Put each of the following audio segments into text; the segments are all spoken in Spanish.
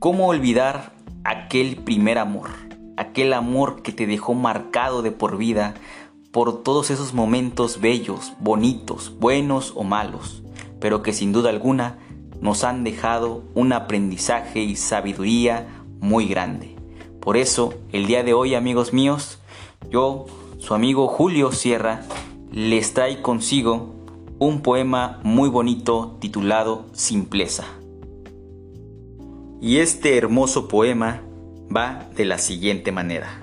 ¿Cómo olvidar aquel primer amor? Aquel amor que te dejó marcado de por vida por todos esos momentos bellos, bonitos, buenos o malos, pero que sin duda alguna nos han dejado un aprendizaje y sabiduría muy grande. Por eso, el día de hoy, amigos míos, yo, su amigo Julio Sierra, les trae consigo un poema muy bonito titulado Simpleza. Y este hermoso poema va de la siguiente manera.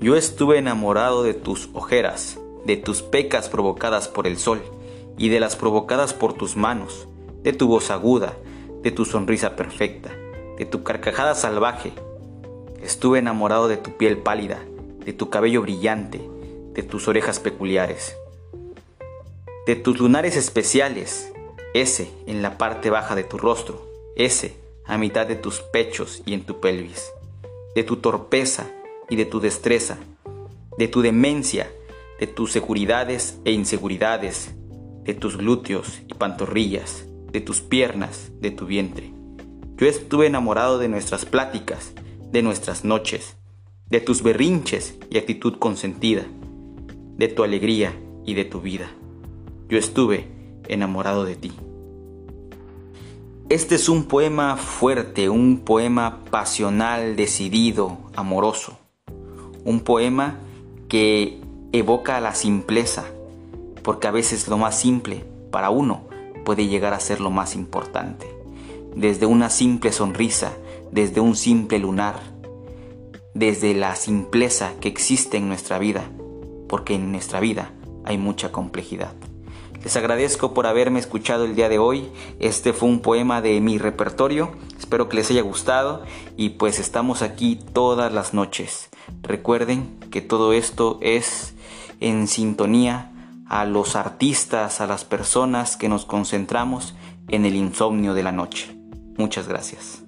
Yo estuve enamorado de tus ojeras, de tus pecas provocadas por el sol, y de las provocadas por tus manos, de tu voz aguda, de tu sonrisa perfecta, de tu carcajada salvaje. Estuve enamorado de tu piel pálida, de tu cabello brillante, de tus orejas peculiares, de tus lunares especiales, ese en la parte baja de tu rostro, ese a mitad de tus pechos y en tu pelvis, de tu torpeza y de tu destreza, de tu demencia, de tus seguridades e inseguridades, de tus glúteos y pantorrillas, de tus piernas, de tu vientre. Yo estuve enamorado de nuestras pláticas, de nuestras noches, de tus berrinches y actitud consentida, de tu alegría y de tu vida. Yo estuve enamorado de ti. Este es un poema fuerte, un poema pasional, decidido, amoroso. Un poema que evoca la simpleza, porque a veces lo más simple para uno puede llegar a ser lo más importante. Desde una simple sonrisa, desde un simple lunar, desde la simpleza que existe en nuestra vida, porque en nuestra vida hay mucha complejidad. Les agradezco por haberme escuchado el día de hoy. Este fue un poema de mi repertorio. Espero que les haya gustado y pues estamos aquí todas las noches. Recuerden que todo esto es en sintonía a los artistas, a las personas que nos concentramos en el insomnio de la noche. Muchas gracias.